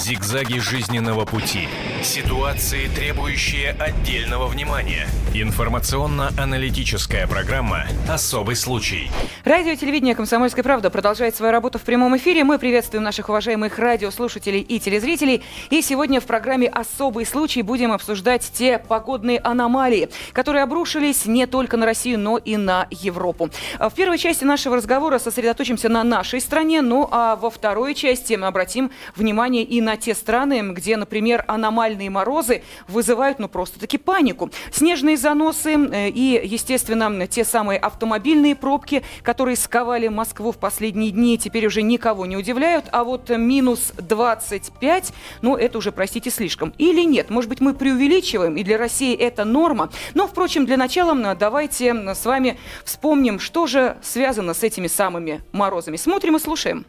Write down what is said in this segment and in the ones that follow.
Зигзаги жизненного пути. Ситуации, требующие отдельного внимания. Информационно-аналитическая программа «Особый случай». Радио телевидение «Комсомольская правда» продолжает свою работу в прямом эфире. Мы приветствуем наших уважаемых радиослушателей и телезрителей. И сегодня в программе «Особый случай» будем обсуждать те погодные аномалии, которые обрушились не только на Россию, но и на Европу. В первой части нашего разговора сосредоточимся на нашей стране, ну а во второй части мы обратим внимание и на те страны, где, например, аномальные морозы вызывают ну просто-таки панику. Снежные заносы э, и, естественно, те самые автомобильные пробки, которые сковали Москву в последние дни, теперь уже никого не удивляют. А вот минус 25, ну это уже, простите, слишком. Или нет? Может быть, мы преувеличиваем, и для России это норма. Но, впрочем, для начала давайте с вами вспомним, что же связано с этими самыми морозами. Смотрим и слушаем.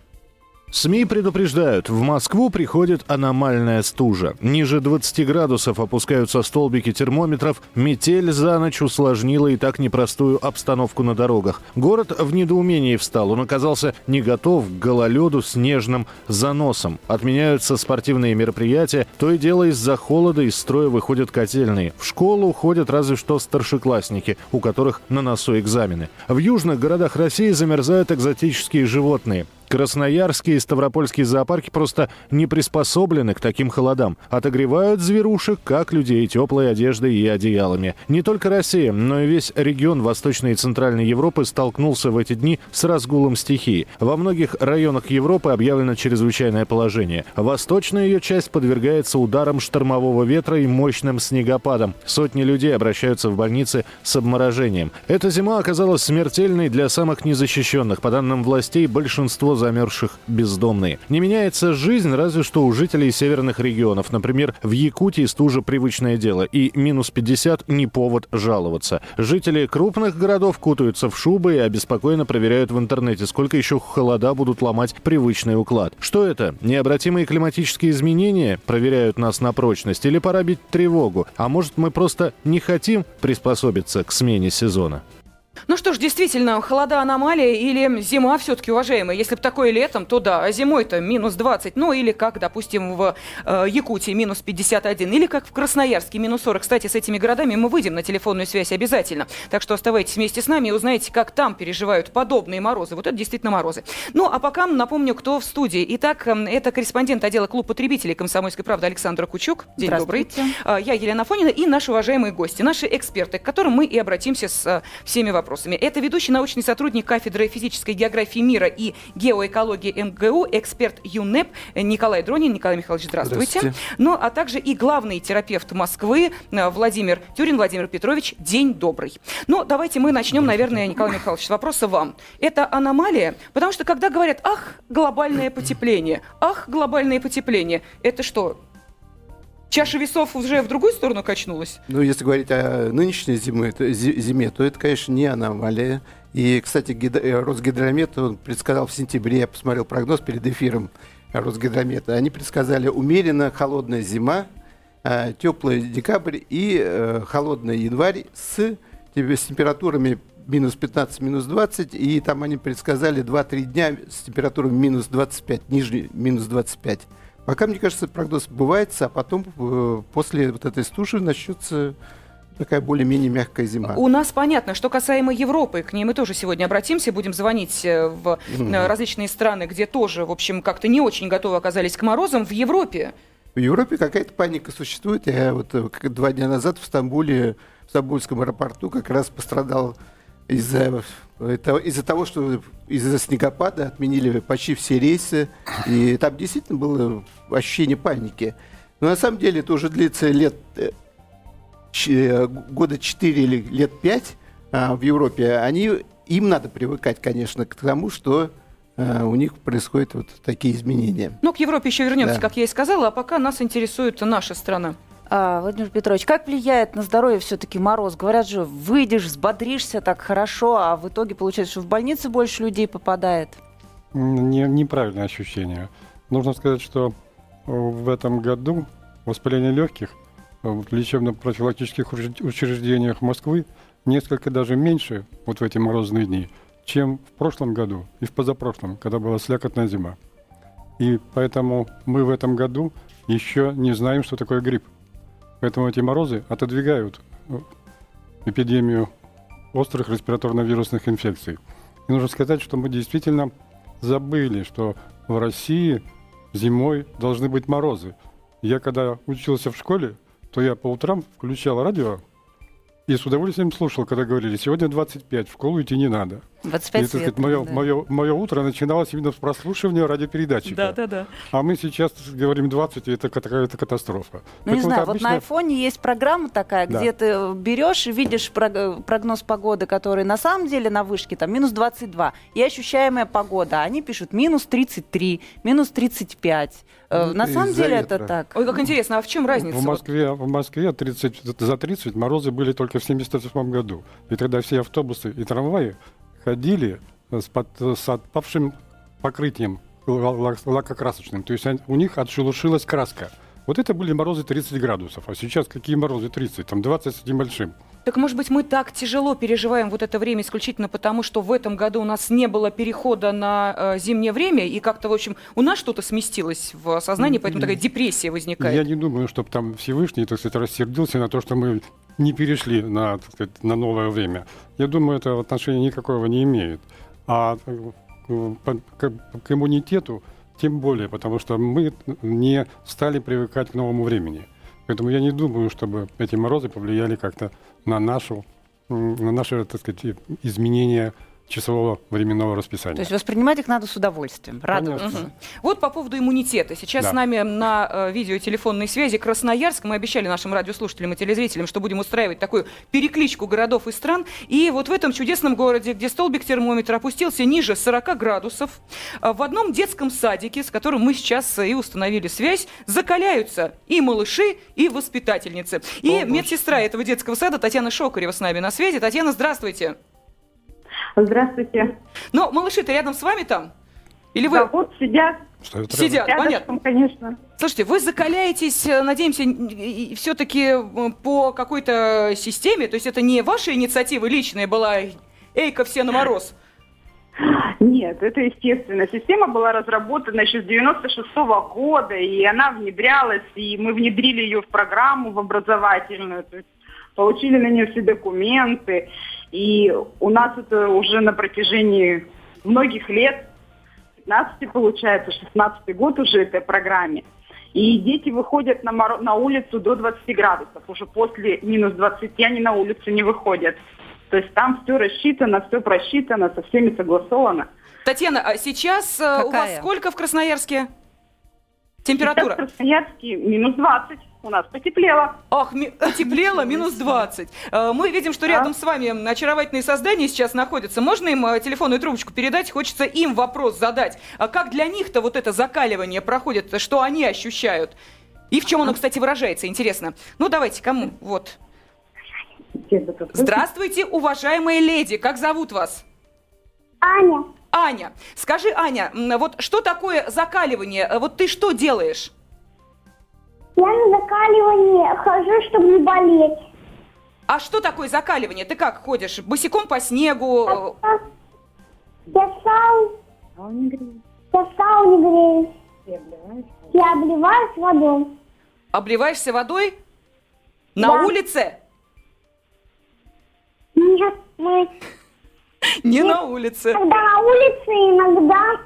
СМИ предупреждают, в Москву приходит аномальная стужа. Ниже 20 градусов опускаются столбики термометров. Метель за ночь усложнила и так непростую обстановку на дорогах. Город в недоумении встал. Он оказался не готов к гололеду снежным заносом. Отменяются спортивные мероприятия. То и дело из-за холода из строя выходят котельные. В школу ходят разве что старшеклассники, у которых на носу экзамены. В южных городах России замерзают экзотические животные. Красноярские и Ставропольские зоопарки просто не приспособлены к таким холодам. Отогревают зверушек, как людей, теплой одеждой и одеялами. Не только Россия, но и весь регион Восточной и Центральной Европы столкнулся в эти дни с разгулом стихии. Во многих районах Европы объявлено чрезвычайное положение. Восточная ее часть подвергается ударам штормового ветра и мощным снегопадам. Сотни людей обращаются в больницы с обморожением. Эта зима оказалась смертельной для самых незащищенных. По данным властей, большинство замерзших бездомные. Не меняется жизнь разве что у жителей северных регионов. Например, в Якутии стужа привычное дело, и минус 50 не повод жаловаться. Жители крупных городов кутаются в шубы и обеспокоенно проверяют в интернете, сколько еще холода будут ломать привычный уклад. Что это? Необратимые климатические изменения проверяют нас на прочность или пора бить тревогу? А может мы просто не хотим приспособиться к смене сезона? Ну что ж, действительно, холода аномалия или зима все-таки, уважаемые. Если бы такое летом, то да, а зимой-то минус 20. Ну или как, допустим, в э, Якутии минус 51. Или как в Красноярске минус 40. Кстати, с этими городами мы выйдем на телефонную связь обязательно. Так что оставайтесь вместе с нами и узнаете, как там переживают подобные морозы. Вот это действительно морозы. Ну а пока напомню, кто в студии. Итак, эм, это корреспондент отдела клуб потребителей «Комсомольской правды» Александра Кучук. День добрый. А, я Елена Фонина и наши уважаемые гости, наши эксперты, к которым мы и обратимся с э, всеми вопросами вопросами. Это ведущий научный сотрудник кафедры физической географии мира и геоэкологии МГУ, эксперт ЮНЕП Николай Дронин. Николай Михайлович, здравствуйте. здравствуйте. Ну, а также и главный терапевт Москвы э, Владимир Тюрин. Владимир Петрович, день добрый. Ну, давайте мы начнем, наверное, Николай Михайлович, с вопроса вам. Это аномалия? Потому что когда говорят, ах, глобальное потепление, ах, глобальное потепление, это что, чаша весов уже в другую сторону качнулась? Ну, если говорить о нынешней зиме, то, зиме, то это, конечно, не аномалия. И, кстати, гидро, э, Росгидромет он предсказал в сентябре, я посмотрел прогноз перед эфиром Росгидромета, они предсказали умеренно холодная зима, э, теплый декабрь и э, холодный январь с, с температурами минус 15, минус 20, и там они предсказали 2-3 дня с температурой минус 25, ниже минус 25. Пока, мне кажется, прогноз бывается, а потом э, после вот этой стужи начнется такая более-менее мягкая зима. У нас понятно. Что касаемо Европы, к ней мы тоже сегодня обратимся, будем звонить э, в mm различные страны, где тоже, в общем, как-то не очень готовы оказались к морозам. В Европе в Европе какая-то паника существует. Я вот два дня назад в Стамбуле, в Стамбульском аэропорту как раз пострадал из-за это из-за того, что из-за снегопада отменили почти все рейсы, и там действительно было ощущение паники. Но на самом деле это уже длится лет э, э, года 4 или лет 5 а, в Европе. Они, им надо привыкать, конечно, к тому, что а, у них происходят вот такие изменения. Ну, к Европе еще вернемся, да. как я и сказала, а пока нас интересует наша страна. А, Владимир Петрович, как влияет на здоровье все-таки мороз? Говорят же, выйдешь, взбодришься так хорошо, а в итоге получается, что в больнице больше людей попадает. Не, неправильное ощущение. Нужно сказать, что э, в этом году воспаление легких в лечебно-профилактических учреждениях Москвы несколько даже меньше вот в эти морозные дни, чем в прошлом году и в позапрошлом, когда была слякотная зима. И поэтому мы в этом году еще не знаем, что такое грипп. Поэтому эти морозы отодвигают э, эпидемию острых респираторно-вирусных инфекций. И нужно сказать, что мы действительно забыли, что в России зимой должны быть морозы. Я когда учился в школе, то я по утрам включал радио и с удовольствием слушал, когда говорили, сегодня 25, в школу идти не надо. 25 И, так сказать, лет. мое, да. мое, мое утро начиналось именно с прослушивания радиопередатчика. Да, да, да. А мы сейчас говорим 20, и это какая-то катастрофа. Ну, не Поэтому знаю, это вот на айфоне есть программа такая, Да. где ты берешь и видишь прог- прогноз погоды, который на самом деле на вышке там минус 22, и ощущаемая погода. Они пишут минус 33, минус 35. Э, Ну, на это самом деле это ветра. так. Ой, как интересно, а в чем разница? В? Москве, в Москве 30, за 30 морозы были только в 78 году. И тогда все автобусы и трамваи ходили с, под- с отпавшим покрытием ла- ла- лакокрасочным. То есть у них отшелушилась краска. Вот это были морозы 30 градусов. А сейчас какие морозы 30? Там 20 с небольшим. Так, может быть, мы так тяжело переживаем вот это время исключительно потому, что в этом году у нас не было перехода на э, зимнее время, и как-то, в общем, у нас что-то сместилось в сознании, поэтому такая депрессия возникает. Я не думаю, чтобы там Всевышний, так сказать, рассердился на то, что мы не перешли на, так сказать, на новое время. Я думаю, это отношения никакого не имеет. А э, к, к иммунитету тем более, потому что мы не стали привыкать к новому времени. Поэтому я не думаю, чтобы эти морозы повлияли как-то на нашу, на наше, так сказать, изменение часового временного расписания. То есть воспринимать их надо с удовольствием, радоваться. Мгм. Вот по поводу иммунитета. Сейчас Да. с нами на э, видеотелефонной связи Красноярск. Мы обещали нашим радиослушателям и телезрителям, что будем устраивать такую перекличку городов и стран. И вот в этом чудесном городе, где столбик термометра опустился ниже 40 градусов, э, в одном детском садике, с которым мы сейчас и установили связь, закаляются и малыши, и воспитательницы. И медсестра этого детского сада Татьяна Шокарева с нами на связи. Татьяна, здравствуйте. Здравствуйте. Но малыши-то рядом с вами там? Или вы Да, вот сидят, Что это сидят? Понятно. рядышком, конечно. Слушайте, вы закаляетесь, э, надеемся, все-таки по какой-то системе, то есть это не ваша инициатива личная была, эй-ка все на мороз. Нет, это естественно. Система была разработана еще с 96 года, и она внедрялась, и мы внедрили ее в программу, в образовательную, то есть получили на нее все документы, и у нас это уже на протяжении многих лет, 15 получается, 16 год уже этой программе. И дети выходят на, моро- на улицу до 20 градусов. Уже после минус 20 они на улицу не выходят. То есть там все рассчитано, все просчитано, со всеми согласовано. Татьяна, а сейчас э, у вас Какая? сколько в Красноярске? Сейчас в Температура? Красноярске минус 20. У нас потеплело. Ах, ми- потеплело, минус 20. Э, Мы видим, что рядом с вами очаровательные создания сейчас находятся. Можно им э, телефонную трубочку передать? Хочется им вопрос задать. А как для них-то вот это закаливание проходит? Что они ощущают? И в чем оно, кстати, выражается? Интересно. Ну, давайте, кому? Вот. Здравствуйте, уважаемая леди. Как зовут вас? Аня, Аня. Скажи, Аня, м, вот что такое закаливание? Э, Вот ты что делаешь? Я на закаливание хожу, чтобы не болеть. А что такое закаливание? Ты как ходишь? Босиком по снегу? Э, Я сау... Я в сауне греюсь. Я обливаюсь водой. Обливаешься водой? На Да. улице? Нет, мы Не на улице. когда на улице, иногда...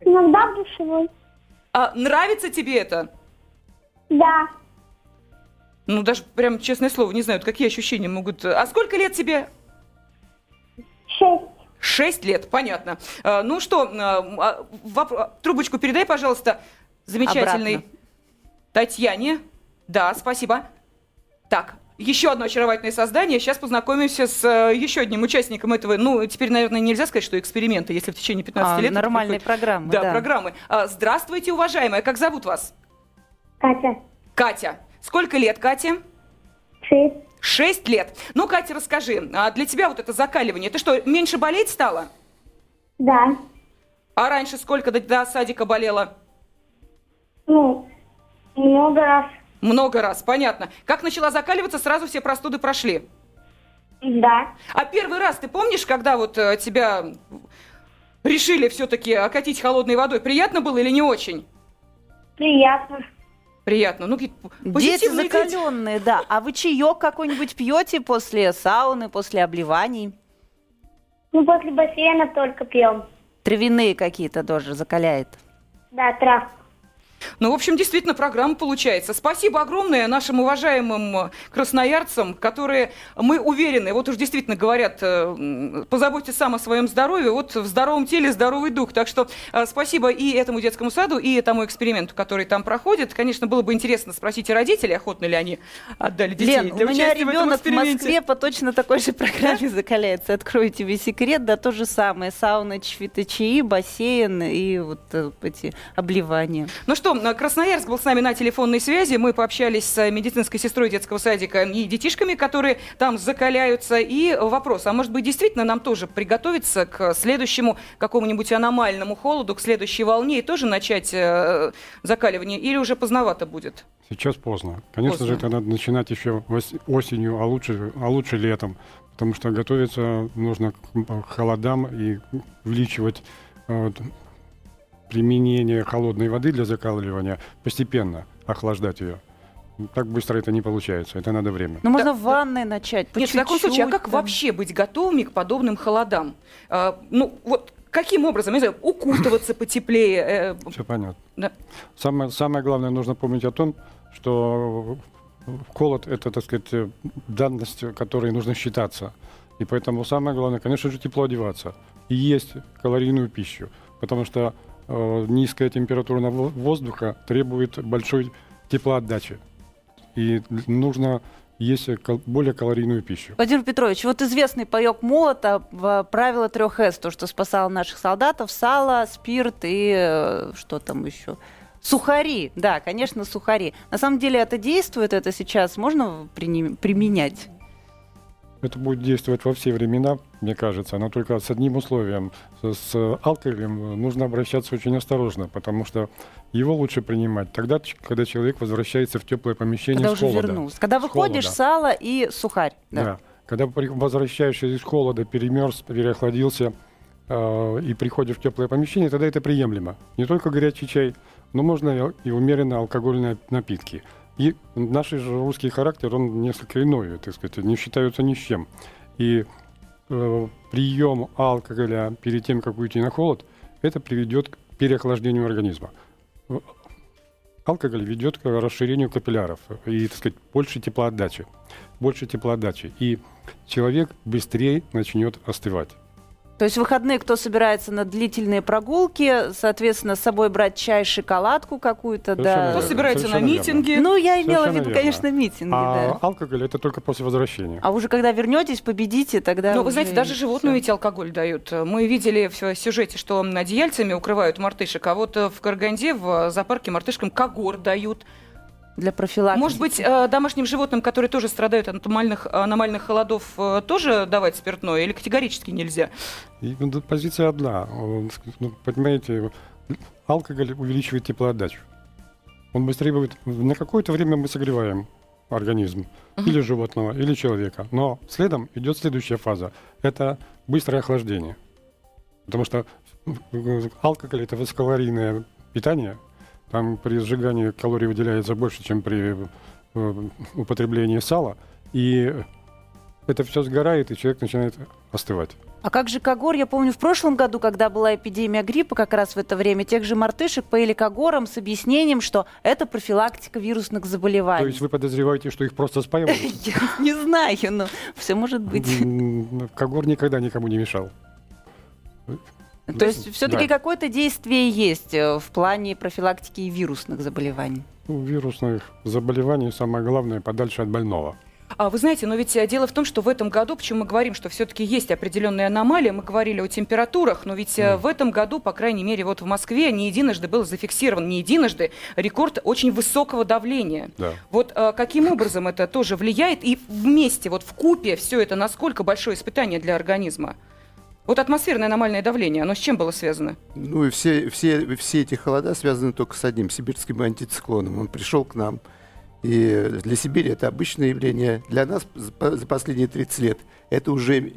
Иногда в душевой. А нравится тебе это? Да, Ну, даже прям, честное слово, не знаю, вот какие ощущения могут... А сколько лет тебе? шесть. Шесть лет, понятно. А, ну что, а, а, воп- трубочку передай, пожалуйста, замечательной Обратно. Татьяне. Да, спасибо. Так, еще одно очаровательное создание. Сейчас познакомимся с э, еще одним участником этого. Ну, теперь, наверное, нельзя сказать, что эксперимента, если в течение 15 А, лет... проходит. программы, Да, да. программы. А, здравствуйте, уважаемая. Как зовут вас? Катя, Катя. Сколько лет, Кате? шесть. Шесть лет. Ну, Катя, расскажи, а для тебя вот это закаливание, ты что, меньше болеть стала? Да. А раньше сколько до, до садика болела? Ну, много раз. Много раз, понятно. Как начала закаливаться, сразу все простуды прошли. Да. А первый раз ты помнишь, когда вот э, тебя решили все-таки окатить холодной водой. Приятно было или не очень? Приятно. Приятно. Ну, какие Дети позитивные дети. закаленные, да. А вы чаек какой-нибудь пьете после сауны, после обливаний? Ну, после бассейна только пьем. Травяные какие-то тоже закаляет. Да, травку. Ну, в общем, действительно, программа получается. Спасибо огромное нашим уважаемым э, красноярцам, которые, мы уверены, вот уж действительно говорят, э, позаботьтесь сам о своем здоровье, вот в здоровом теле здоровый дух. Так что э, спасибо и этому детскому саду, и тому эксперименту, который там проходит. Конечно, было бы интересно спросить и родителей, охотно ли они отдали детей Лен, у для меня в этом ребенок в эксперименте. Москве по точно такой же программе закаляется. Открою тебе секрет, да, то же самое. Сауна, чаи, бассейн и вот эти обливания. Ну что, Красноярск был с нами на телефонной связи. Мы пообщались с медицинской сестрой детского садика и детишками, которые там закаляются. И вопрос, а может быть действительно нам тоже приготовиться к следующему какому-нибудь аномальному холоду, к следующей волне и тоже начать э, закаливание? Или уже поздновато будет? Сейчас поздно. Конечно Поздно. же, это надо начинать еще осенью, а лучше, а лучше летом. Потому что готовиться нужно к холодам и увеличивать э, применение холодной воды для закаливания постепенно, охлаждать ее. Так быстро это не получается, это надо время. Ну, можно в ванной начать, по Нет, в таком случае, а как там. вообще быть готовыми к подобным холодам? А, ну, вот каким образом? Я не знаю, укутываться потеплее? э, Все понятно. Да. Самое, самое главное, нужно помнить о том, что холод – это, так сказать, данность, которой нужно считаться. И поэтому самое главное, конечно же, тепло одеваться и есть калорийную пищу, потому что низкая температура воздуха требует большой теплоотдачи. И нужно есть более калорийную пищу. Владимир Петрович, вот известный паек молота, в- правило трех С, то, что спасало наших солдатов, сало, спирт и э, что там еще? Сухари, да, конечно, сухари. На самом деле это действует, это сейчас можно применять? Это будет действовать во все времена, мне кажется, но только с одним условием. С, алкоголем нужно обращаться очень осторожно, потому что его лучше принимать тогда, когда человек возвращается в теплое помещение Когда с уже холода. вернулся. Когда С выходишь, холода. сало и сухарь. Да. Да. Когда возвращаешься из холода, перемерз, переохладился э, и приходишь в теплое помещение, тогда это приемлемо. Не только горячий чай, но можно и умеренно алкогольные напитки. И наш же русский характер, он несколько иной, так сказать, не считаются ни с чем. И э, прием алкоголя перед тем, как уйти на холод, это приведет к переохлаждению организма. Э, Алкоголь ведет к расширению капилляров и, так сказать, больше теплоотдачи. Больше теплоотдачи. И человек быстрее начнет остывать. То есть в выходные, кто собирается на длительные прогулки, соответственно, с собой брать чай, шоколадку какую-то, да. Кто собирается на совершенно верно. митинги? Ну, я имела в Совершенно виду, верно. конечно, митинги, А да. алкоголь это только после возвращения. А уже когда вернетесь, победите, тогда. Ну, вы знаете, даже животным ведь алкоголь дают. Мы видели в сюжете, что одеяльцами укрывают мартышек, а вот э, в Караганде в зоопарке мартышкам когор дают. Для профилактики. Может быть, э, домашним животным, которые тоже страдают от аномальных, аномальных холодов, э, тоже давать спиртное или категорически нельзя? И, ну, позиция одна. Он, ну, понимаете, алкоголь увеличивает теплоотдачу. Он быстрее будет... На какое-то время мы согреваем организм. Или животного, или человека. Но следом идет следующая фаза. Это быстрое охлаждение. Потому что э, алкоголь – это высококалорийное питание. Там при сжигании калорий выделяется больше, чем при э, употреблении сала. И это все сгорает, и человек начинает остывать. А как же когор? Я помню, в прошлом году, когда была эпидемия гриппа, как раз в это время, тех же мартышек поили когором с объяснением, что это профилактика вирусных заболеваний. То есть вы подозреваете, что их просто спаивают? Я не знаю, но все может быть. М, Когор никогда никому не мешал. То есть все-таки Да. какое-то действие есть э, в плане профилактики вирусных заболеваний. У вирусных заболеваний самое главное подальше от больного. А вы знаете, но ведь э, дело в том, что в этом году, почему мы говорим, что все-таки есть определенные аномалии, мы говорили о температурах, но ведь э, в этом году, по крайней мере, вот в Москве не единожды был зафиксирован, не единожды, рекорд очень высокого давления. Да. Вот э, каким образом это тоже влияет и вместе, вот в купе все это, насколько большое испытание для организма? Вот атмосферное аномальное давление, оно с чем было связано? Ну и все, все, все эти холода связаны только с одним сибирским антициклоном. Он пришел к нам. И для Сибири это обычное явление. Для нас за по- за последние 30 лет это уже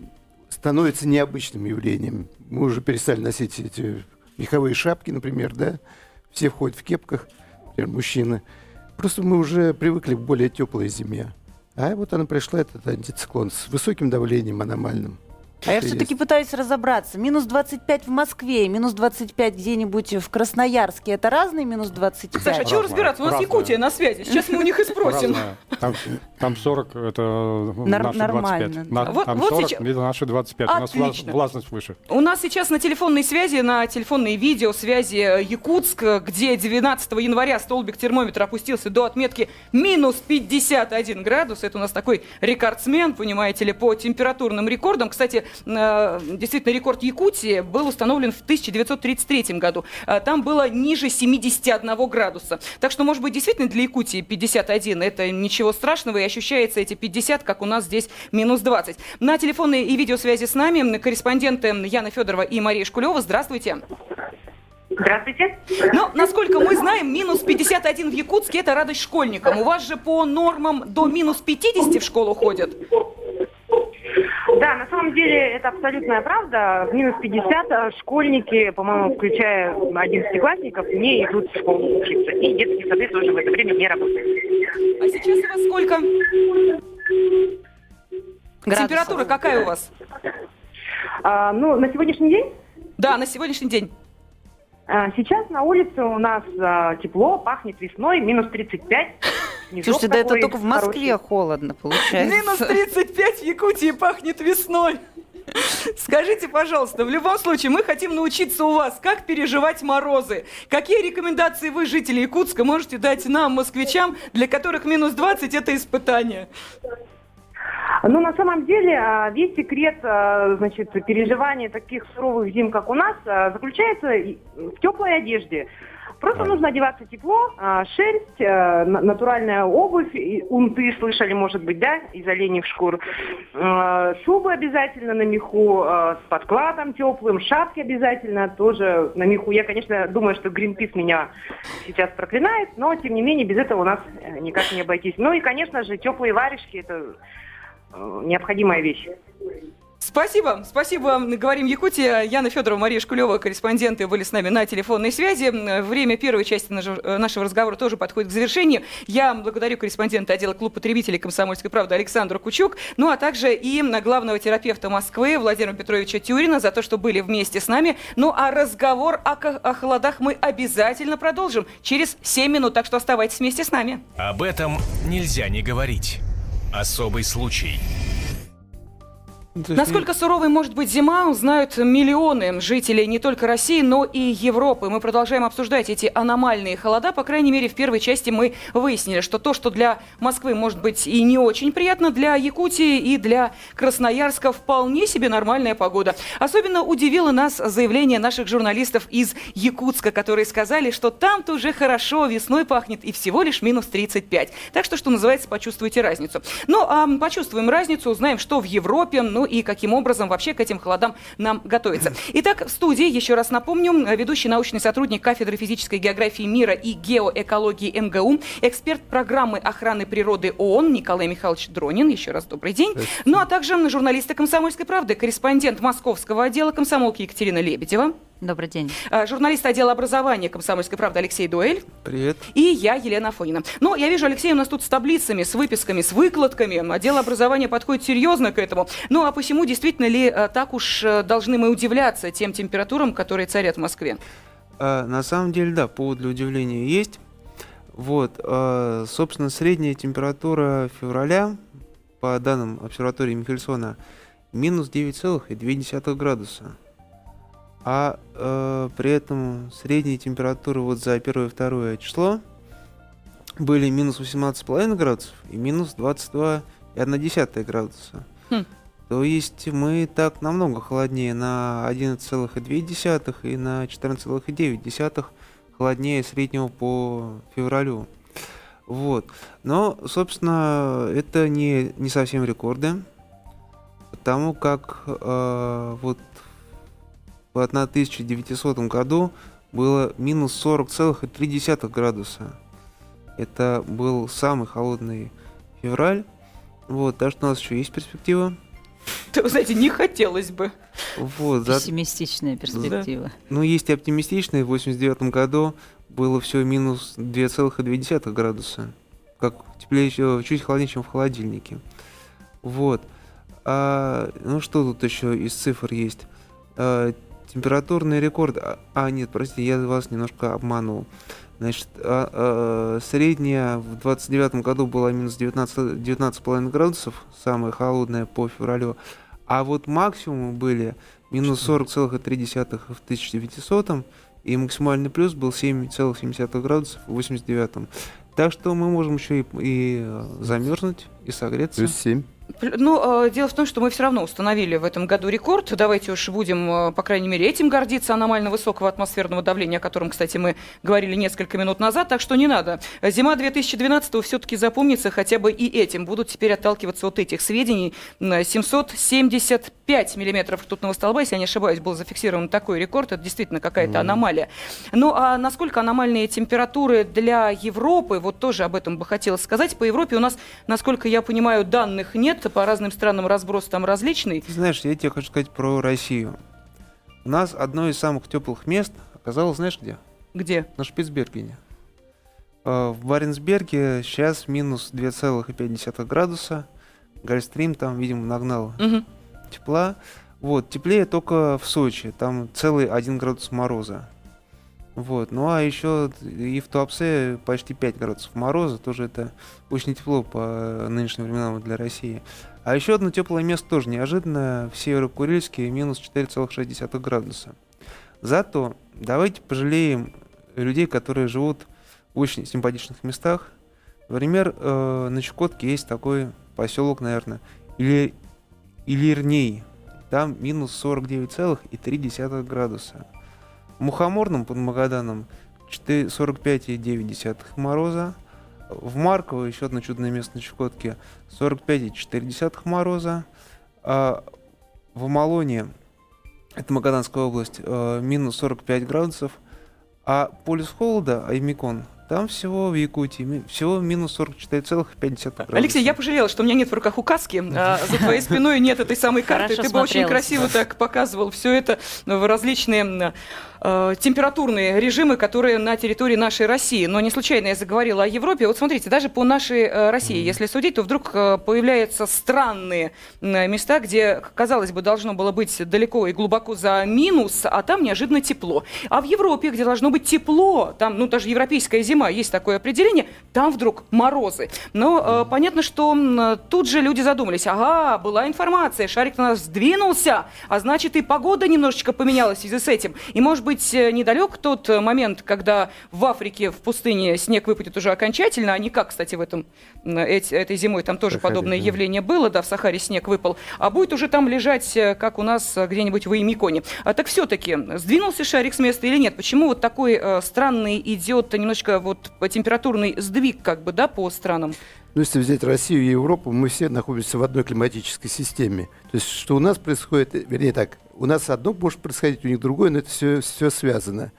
становится необычным явлением. Мы уже перестали носить эти меховые шапки, например, да? Все входят в кепках, например, мужчины. Просто мы уже привыкли к более теплой зиме. А вот она пришла, этот антициклон, с высоким давлением аномальным. А я все-таки пытаюсь разобраться. Минус 25 в Москве и минус 25 где-нибудь в Красноярске. Это разные минус 25? Саша, а чего разбираться? У нас Разное. Якутия на связи. Сейчас мы у них и спросим. Разное. Там, там 40 это Нар- наши нормально, 25. да. На- Вот- там вот 40 сейчас- это наши 25. У нас Отлично. властность выше. У нас сейчас на телефонной связи, на телефонной видеосвязи э, Якутск, э, где 12 января столбик термометра опустился до отметки минус 51 градус. Это у нас такой рекордсмен, понимаете ли, по температурным рекордам. Кстати, действительно, рекорд Якутии был установлен в 1933 году. Э, Там было ниже 71 градуса. Так что, может быть, действительно для Якутии 51 это ничего страшного, и ощущается эти 50, как у нас здесь минус 20. На телефонной и видеосвязи с нами корреспонденты Яна Федорова и Мария Шкулева. Здравствуйте. Здравствуйте. Ну, насколько мы знаем, минус 51 в Якутске – это радость школьникам. У вас же по нормам до минус 50 в школу ходят. Да, на самом деле это абсолютная правда. В минус 50 а, школьники, по-моему, включая 11-классников, не идут в школу учиться. И детские сады тоже в это время не работают. А сейчас у вас сколько? Градусов. Температура какая у вас? А, ну, на сегодняшний день Да, на сегодняшний день. а, сейчас на улице у нас а, тепло, пахнет весной, минус 35. Снежок Слушайте, да это только в Москве хороший. холодно получается. Минус 35 в Якутии пахнет весной. Скажите, пожалуйста, в любом случае, мы хотим научиться у вас, как переживать морозы. Какие рекомендации вы, жители Якутска, можете дать нам, москвичам, для которых минус 20 – это испытание? Ну, на самом деле, а, весь секрет, а, значит, переживания таких суровых зим, как у нас, а, заключается в теплой одежде. Просто нужно одеваться тепло, а, шерсть, на- натуральная обувь, унты, слышали, может быть, да, из оленьих шкур. А, Шубы обязательно на меху, а, с подкладом теплым, шапки обязательно тоже на меху. Я, конечно, думаю, что Гринпис меня сейчас проклинает, но, тем не менее, без этого у нас э, никак не обойтись. Ну и, конечно же, теплые варежки – это э, необходимая вещь. Спасибо, спасибо. Говорим Якутия. Яна Федорова, Мария Шкулева, корреспонденты были с нами на телефонной связи. Время первой части нашего э, нашего разговора тоже подходит к завершению. Я благодарю корреспондента отдела клуб потребителей «Комсомольской правды» Александру Кучук, ну а также и главного терапевта Москвы Владимира Петровича Тюрина за то, что были вместе с нами. Ну а разговор о, о холодах мы обязательно продолжим через 7 минут, так что оставайтесь вместе с нами. Об этом нельзя не говорить. Особый случай. Ну, есть Насколько суровой может быть зима, узнают миллионы жителей не только России, но и Европы. Мы продолжаем обсуждать эти аномальные холода. По крайней мере, в первой части мы выяснили, что то, что для Москвы может быть и не очень приятно, для Якутии и для Красноярска вполне себе нормальная погода. Особенно удивило нас заявление наших журналистов из Якутска, которые сказали, что там-то уже хорошо, весной пахнет и всего лишь минус 35. Так что, что называется, почувствуйте разницу. Ну, а почувствуем разницу, узнаем, что в Европе, ну и каким образом вообще к этим холодам нам готовиться. Итак, в студии, еще раз напомню, ведущий научный сотрудник кафедры физической географии мира и геоэкологии МГУ, эксперт программы охраны природы ООН Николай Михайлович Дронин. Еще раз добрый день. Ну, а также журналисты «Комсомольской правды», корреспондент московского отдела комсомолки Екатерина Лебедева, Добрый день. а, журналист отдела образования «Комсомольской правды» Алексей Дуэль Привет. и я, Елена Афонина. Но я вижу, Алексей у нас тут с таблицами, с выписками, с выкладками. Отдел образования подходит серьезно к этому. Ну а посему, действительно ли э, так уж э, должны мы удивляться тем температурам, которые царят в Москве? А, на самом деле, да, повод для удивления есть. Вот, а, собственно, средняя температура февраля, по данным обсерватории Михельсона, минус 9,2 градуса. А э, при этом средние температуры вот за первое и второе число были минус 18,5 градусов и минус 22,1 градуса. Хм. То есть мы так намного холоднее на 11,2 и на 14,9 холоднее среднего по февралю. Вот. Но, собственно, это не, не совсем рекорды, потому как э, вот в 1900 году было минус 40,3 градуса. Это был самый холодный февраль. Вот, так что у нас еще есть перспектива. Вы знаете, не хотелось бы. Вот, за- Пессимистичная перспектива. Ну, есть и оптимистичные. В 89 году было все минус 2,2 градуса. Как теплее, еще чуть холоднее, чем в холодильнике. Вот. А, ну, что тут еще из цифр есть? Температурный рекорд... А, а, нет, простите, я вас немножко обманул. Значит, а, а, средняя в 29 году была минус 19 19,5 градусов, самая холодная по февралю. А вот максимумы были минус 40,3 в 1900 и максимальный плюс был 7,7 градусов в 89 Так что мы можем еще и, и э, замерзнуть, и согреться. Плюс 7. Ну, э, дело в том, что мы все равно установили в этом году рекорд. Давайте уж будем, э, по крайней мере, этим гордиться аномально высокого атмосферного давления, о котором, кстати, мы говорили несколько минут назад, так что не надо. Зима 2012 все-таки запомнится хотя бы и этим. Будут теперь отталкиваться от этих сведений. М, 775 миллиметров ртутного столба, если я не ошибаюсь, был зафиксирован такой рекорд. Это действительно какая-то аномалия. Ну, а насколько аномальные температуры для Европы, вот тоже об этом бы хотелось сказать. По Европе у нас, насколько я понимаю, данных нет, по разным странам разброс там различный. Ты знаешь, я тебе хочу сказать про Россию. У нас одно из самых теплых мест оказалось, знаешь где? Где? На Шпицбергене. Э, В Баренцберге сейчас минус 2,5 градуса. Гольфстрим там, видимо, нагнал Мгм. тепла. Вот, теплее только в Сочи, там целый 1 градус мороза. Вот, ну а еще и в Туапсе почти 5 градусов мороза, тоже это очень тепло по нынешним временам для России. А еще одно теплое место тоже неожиданно, в Северо-Курильске минус 4,6 градуса. Зато давайте пожалеем людей, которые живут в очень симпатичных местах. Например, э, на Чукотке есть такой поселок, наверное, или Илирней. Там минус 49,3 градуса. В Мухоморном под Магаданом 4 45,9 мороза. В Марково, еще одно чудное место на Чукотке, 45,4 мороза. А в Малоне, это Магаданская область, э, минус 45 градусов. А полюс холода, Аймикон, там всего в Якутии всего минус 44,5 градуса. Алексей, я пожалела, что у меня нет в руках указки, а за твоей спиной нет этой самой карты. Хорошо Ты бы очень красиво так показывал все это в различные э, температурные режимы, которые на территории нашей России. Но не случайно я заговорила о Европе. Вот смотрите, даже по нашей э, России, если судить, то вдруг э, появляются странные э, места, где, казалось бы, должно было быть далеко и глубоко за минус, а там неожиданно тепло. А в Европе, где должно быть тепло, там, ну, даже европейская зима, есть такое определение, там вдруг морозы. Но э, понятно, что тут же люди задумались, ага, была информация, шарик на нас сдвинулся, а значит и погода немножечко поменялась в связи с этим. И, может быть, э, недалек тот э, момент, когда в Африке, в пустыне снег выпадет уже окончательно, а не как, кстати, в этом, эти- этой зимой там тоже Сахаре, подобное да. явление было, да, в Сахаре снег выпал, а будет уже там лежать, э, как у нас где-нибудь в Ямиконе. А так все-таки, сдвинулся шарик с места или нет? Почему вот такой э, странный идет немножко вот температурный сдвиг, как бы, да, по странам? Ну, если взять Россию и Европу, мы все находимся в одной климатической системе. То есть, что у нас происходит, вернее так, у нас одно может происходить, у них другое, но это все, все связано.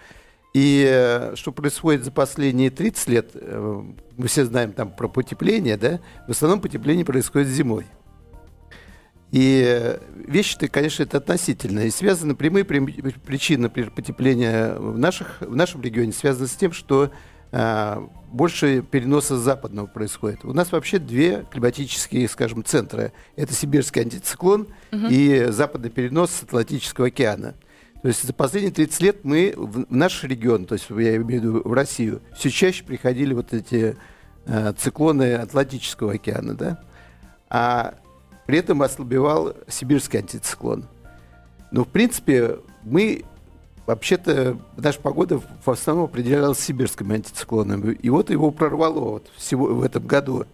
И э, что происходит за последние 30 лет, э, мы все знаем там про потепление, да, в основном потепление происходит зимой. И э, вещи-то, конечно, это относительно. И связаны прямые причины, например, потепления в, наших, в нашем регионе связаны с тем, что больше переноса с западного происходит. У нас вообще две климатические, скажем, центра. Это сибирский антициклон и западный перенос с Атлантического океана. То есть за последние 30 лет мы в в наш регион, то есть я имею в виду в Россию, все чаще приходили вот эти э, циклоны Атлантического океана, да? А при этом ослабевал сибирский антициклон. Но, в принципе, мы вообще-то, наша погода в основном определялась сибирским антициклоном. И вот его прорвало вот всего в этом году.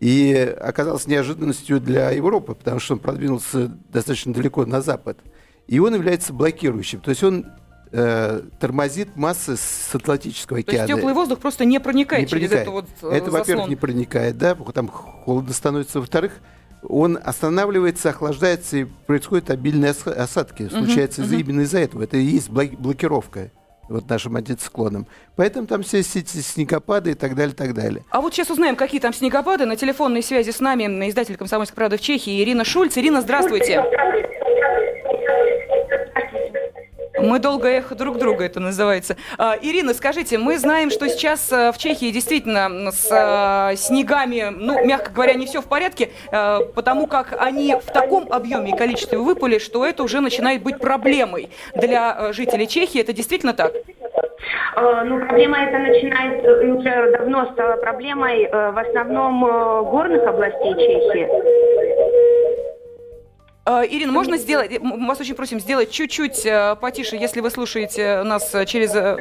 И оказалось неожиданностью для Европы, потому что он продвинулся достаточно далеко на запад. И он является блокирующим. То есть он э, тормозит массы с Атлантического То есть океана. теплый воздух просто не проникает Не через проникает. эту вот э, Это, во-первых, не проникает, да, потому что там холодно становится. Во-вторых, он останавливается, охлаждается, и происходят обильные ос- осадки. Случается из-за- именно из-за этого. Это и есть блок- блокировка. вот нашим антициклоном. Поэтому там все эти снегопады и так далее, так далее. А вот сейчас узнаем, какие там снегопады. На телефонной связи с нами издатель «Комсомольской правды» в Чехии Ирина Шульц. Ирина, здравствуйте. Мы долго эхо друг друга, это называется. А, Ирина, скажите, мы знаем, что сейчас а, в Чехии действительно с а, снегами, ну, мягко говоря, не все в порядке, а, потому как они в таком объеме и количестве выпали, что это уже начинает быть проблемой для а, жителей Чехии. Это действительно так? Э, Ну, проблема эта начинает э, и уже давно стала проблемой э, в основном э, горных областей Чехии. А, Ирина, можно сделать, мы вас очень просим сделать чуть-чуть э, потише, если вы слушаете нас э, через э,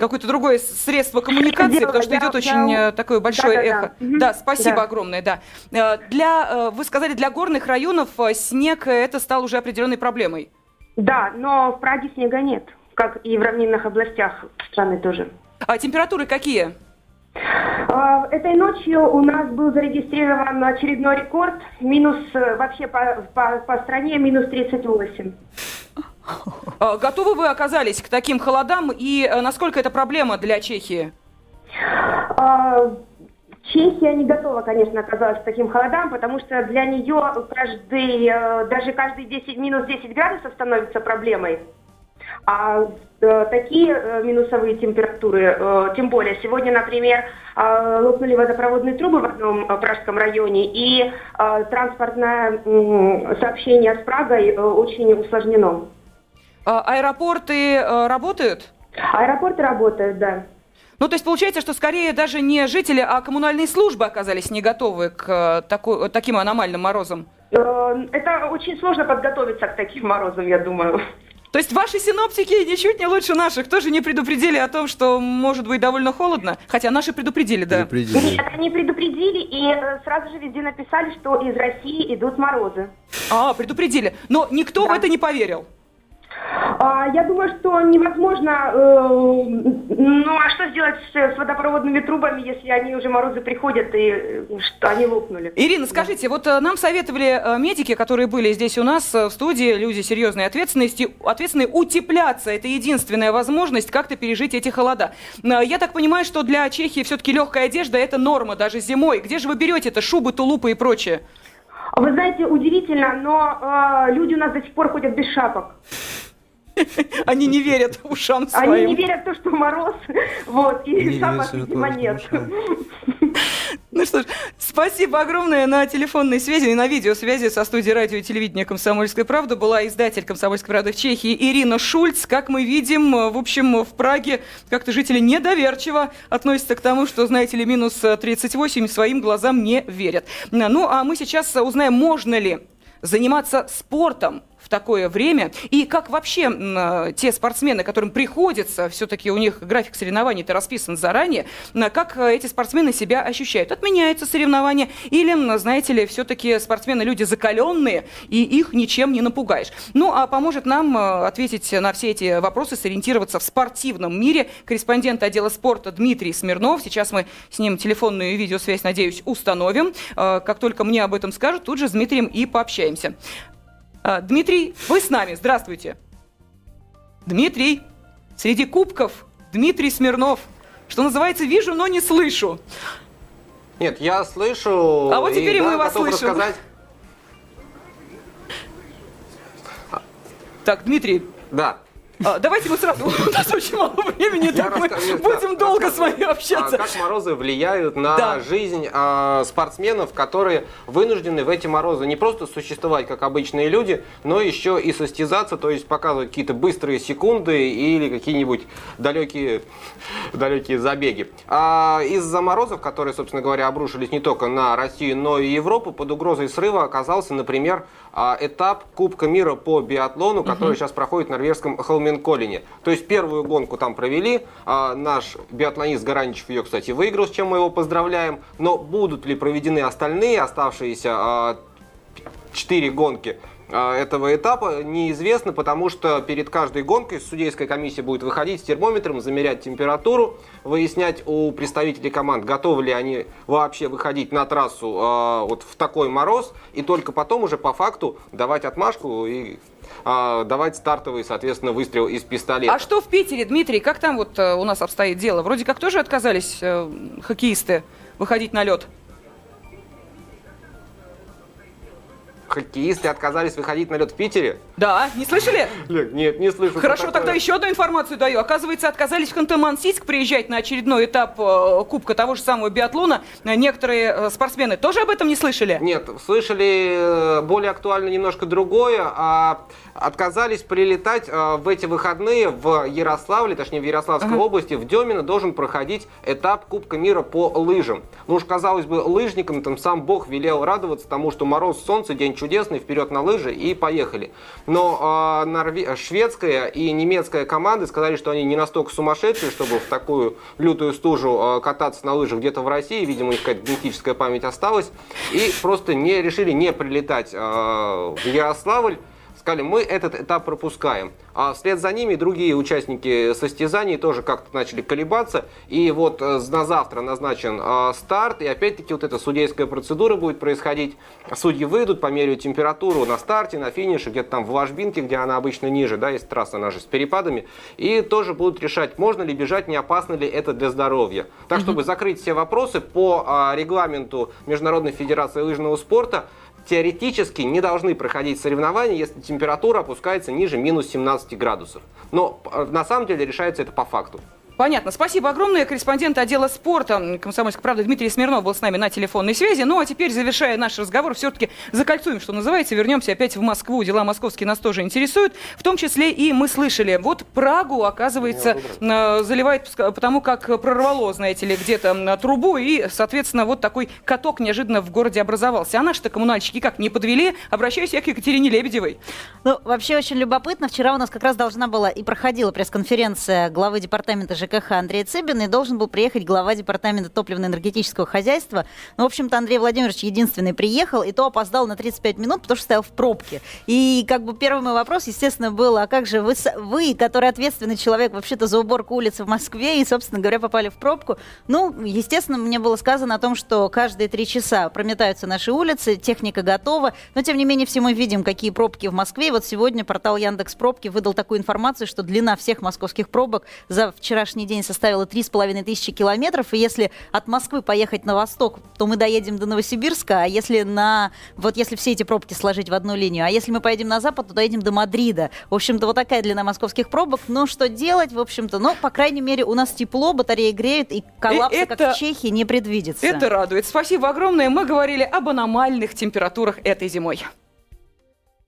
какое-то другое средство коммуникации, потому что идет очень э, такое большое эхо. Да, спасибо огромное, да. Э, Для, э, вы сказали, для горных районов э, снег э, это стал уже определенной проблемой. Да, но в Праге снега нет, как и в равнинных областях страны тоже. А температуры какие? Э, Этой ночью у нас был зарегистрирован очередной рекорд, минус э, вообще по, по- по стране минус 38. Э, Готовы вы оказались к таким холодам и э, насколько это проблема для Чехии? Э, Чехия не готова, конечно, оказалась к таким холодам, потому что для нее каждый, э, даже каждый 10, минус 10 градусов становится проблемой. А э, такие э, минусовые температуры, э, тем более, сегодня, например, лопнули водопроводные трубы в одном пражском районе, и транспортное сообщение с Прагой очень усложнено. А Аэропорты работают? Аэропорты работают, да. Ну, то есть получается, что скорее даже не жители, а коммунальные службы оказались не готовы к такой, таким аномальным морозам. Это очень сложно подготовиться к таким морозам, я думаю. То есть ваши синоптики ничуть не лучше наших, тоже не предупредили о том, что может быть довольно холодно? Хотя наши предупредили, да. Нет, они предупредили и э, сразу же везде написали, что из России идут морозы. А, предупредили. Но никто в это не поверил. А, я думаю, что невозможно... э, ну, а что сделать с, водопроводными трубами, если они уже морозы приходят и э, что они лопнули? Ирина, скажите, вот э, нам советовали медики, которые были здесь у нас в студии, люди серьезной ответственности, ответственные, утепляться. Это единственная возможность как-то пережить эти холода. Я так понимаю, что для Чехии все-таки легкая одежда – это норма даже зимой. Где же вы берете это шубы, тулупы и прочее? Вы знаете, удивительно, но э, люди у нас до сих пор ходят без шапок. Они не верят ушам своим. Они не верят в то, что мороз, вот, и верят видимо, нет. Ну что ж, спасибо огромное на телефонной связи и на видеосвязи со студией радио и телевидения «Комсомольская правда» была издатель «Комсомольской правды» в Чехии Ирина Шульц. Как мы видим, в общем, в Праге как-то жители недоверчиво относятся к тому, что, знаете ли, минус 38 своим глазам не верят. Ну, а мы сейчас узнаем, можно ли заниматься спортом в такое время? И как вообще э, те спортсмены, которым приходится, все-таки у них график соревнований-то расписан заранее, как э, эти спортсмены себя ощущают? Отменяются соревнования? Или, знаете ли, все-таки спортсмены люди закаленные, и их ничем не напугаешь? Ну, а поможет нам э, ответить на все эти вопросы, сориентироваться в спортивном мире корреспондент отдела спорта Дмитрий Смирнов. Сейчас мы с ним телефонную видеосвязь, надеюсь, установим. Как только мне об этом скажут, тут же с Дмитрием и пообщаемся. А, Дмитрий, вы с нами. Здравствуйте. Дмитрий, среди кубков Дмитрий Смирнов. Что называется, вижу, но не слышу. Нет, я слышу. А вот теперь и мы да, вас слышим. рассказать. Так, Дмитрий, Да. А, давайте мы сразу, у нас очень мало времени, так мы будем да, долго с вами общаться. А как морозы влияют на Да. жизнь а, спортсменов, которые вынуждены в эти морозы не просто существовать как обычные люди, но еще и состязаться, то есть показывать какие-то быстрые секунды или какие-нибудь далекие, далекие забеги. А из-за морозов, которые, собственно говоря, обрушились не только на Россию, но и Европу, под угрозой срыва оказался, например, этап Кубка мира по биатлону, который сейчас проходит в норвежском Холменколлине. То есть первую гонку там провели, а, наш биатлонист Гараничев ее, кстати, выиграл, с чем мы его поздравляем. Но будут ли проведены остальные оставшиеся а, четыре гонки, этого этапа неизвестно, потому что перед каждой гонкой судейская комиссия будет выходить с термометром, замерять температуру, выяснять у представителей команд, готовы ли они вообще выходить на трассу э, вот в такой мороз, и только потом уже по факту давать отмашку и э, давать стартовый, соответственно, выстрел из пистолета. А что в Питере, Дмитрий, как там вот э, у нас обстоит дело? Вроде как тоже отказались э, хоккеисты выходить на лед. Хоккеисты отказались выходить на лед в Питере? Да, не слышали? Нет, не слышу. Хорошо, тогда еще одну информацию даю. Оказывается, отказались в Ханты-Мансийск приезжать на очередной этап э, Кубка того же самого биатлона. Некоторые э, спортсмены тоже об этом не слышали? Нет, слышали э, более актуально немножко другое. А отказались прилетать в эти выходные в Ярославле, точнее в Ярославской ага. области, в Демино должен проходить этап Кубка мира по лыжам. Ну уж казалось бы, лыжникам там сам Бог велел радоваться тому, что мороз, солнце, день чудесный, вперед на лыжи и поехали. Но э, норве... шведская и немецкая команды сказали, что они не настолько сумасшедшие, чтобы в такую лютую стужу э, кататься на лыжах где-то в России. Видимо, у них какая-то генетическая память осталась. И просто не решили не прилетать э, в Ярославль сказали, мы этот этап пропускаем. А вслед за ними другие участники состязаний тоже как-то начали колебаться. И вот э, на завтра назначен э, старт, и опять-таки вот эта судейская процедура будет происходить. Судьи выйдут, померяют температуру на старте, на финише, где-то там в ложбинке, где она обычно ниже, да, есть трасса, она же с перепадами. И тоже будут решать, можно ли бежать, не опасно ли это для здоровья. Так, чтобы закрыть все вопросы по а, регламенту Международной Федерации лыжного спорта, теоретически не должны проходить соревнования, если температура опускается ниже минус 17 градусов. Но э, на самом деле решается это по факту. Понятно. Спасибо огромное. Корреспондент отдела спорта «Комсомольской правды» Дмитрий Смирнов был с нами на телефонной связи. Ну, а теперь, завершая наш разговор, все-таки закольцуем, что называется, вернемся опять в Москву. Дела московские нас тоже интересуют. В том числе и мы слышали, вот Прагу, оказывается, э, заливает, потому как прорвало, знаете ли, где-то трубу, и, соответственно, вот такой каток неожиданно в городе образовался. А наши-то коммунальщики как, не подвели? Обращаюсь я к Екатерине Лебедевой. Ну, вообще очень любопытно. Вчера у нас как раз должна была и проходила пресс-конференция главы департамента ЖКХ Андрея Цыбина, и должен был приехать глава департамента топливно-энергетического хозяйства. Ну, в общем-то, Андрей Владимирович единственный приехал, и то опоздал на 35 минут, потому что стоял в пробке. И как бы первый мой вопрос, естественно, был, а как же вы, вы который ответственный человек вообще-то за уборку улиц в Москве, и, собственно говоря, попали в пробку? Ну, естественно, мне было сказано о том, что каждые три часа прометаются наши улицы, техника готова, но, тем не менее, все мы видим, какие пробки в Москве. И вот сегодня портал Яндекс Пробки выдал такую информацию, что длина всех московских пробок за вчерашний день составила 3,5 тысячи километров. И если от Москвы поехать на восток, то мы доедем до Новосибирска. А если на... Вот если все эти пробки сложить в одну линию, а если мы поедем на запад, то доедем до Мадрида. В общем-то, вот такая длина московских пробок. Но что делать, в общем-то? Ну, по крайней мере, у нас тепло, батареи греют, и коллапса, это, как в Чехии, не предвидится. Это радует. Спасибо огромное. Мы говорили об аномальных температурах этой зимой.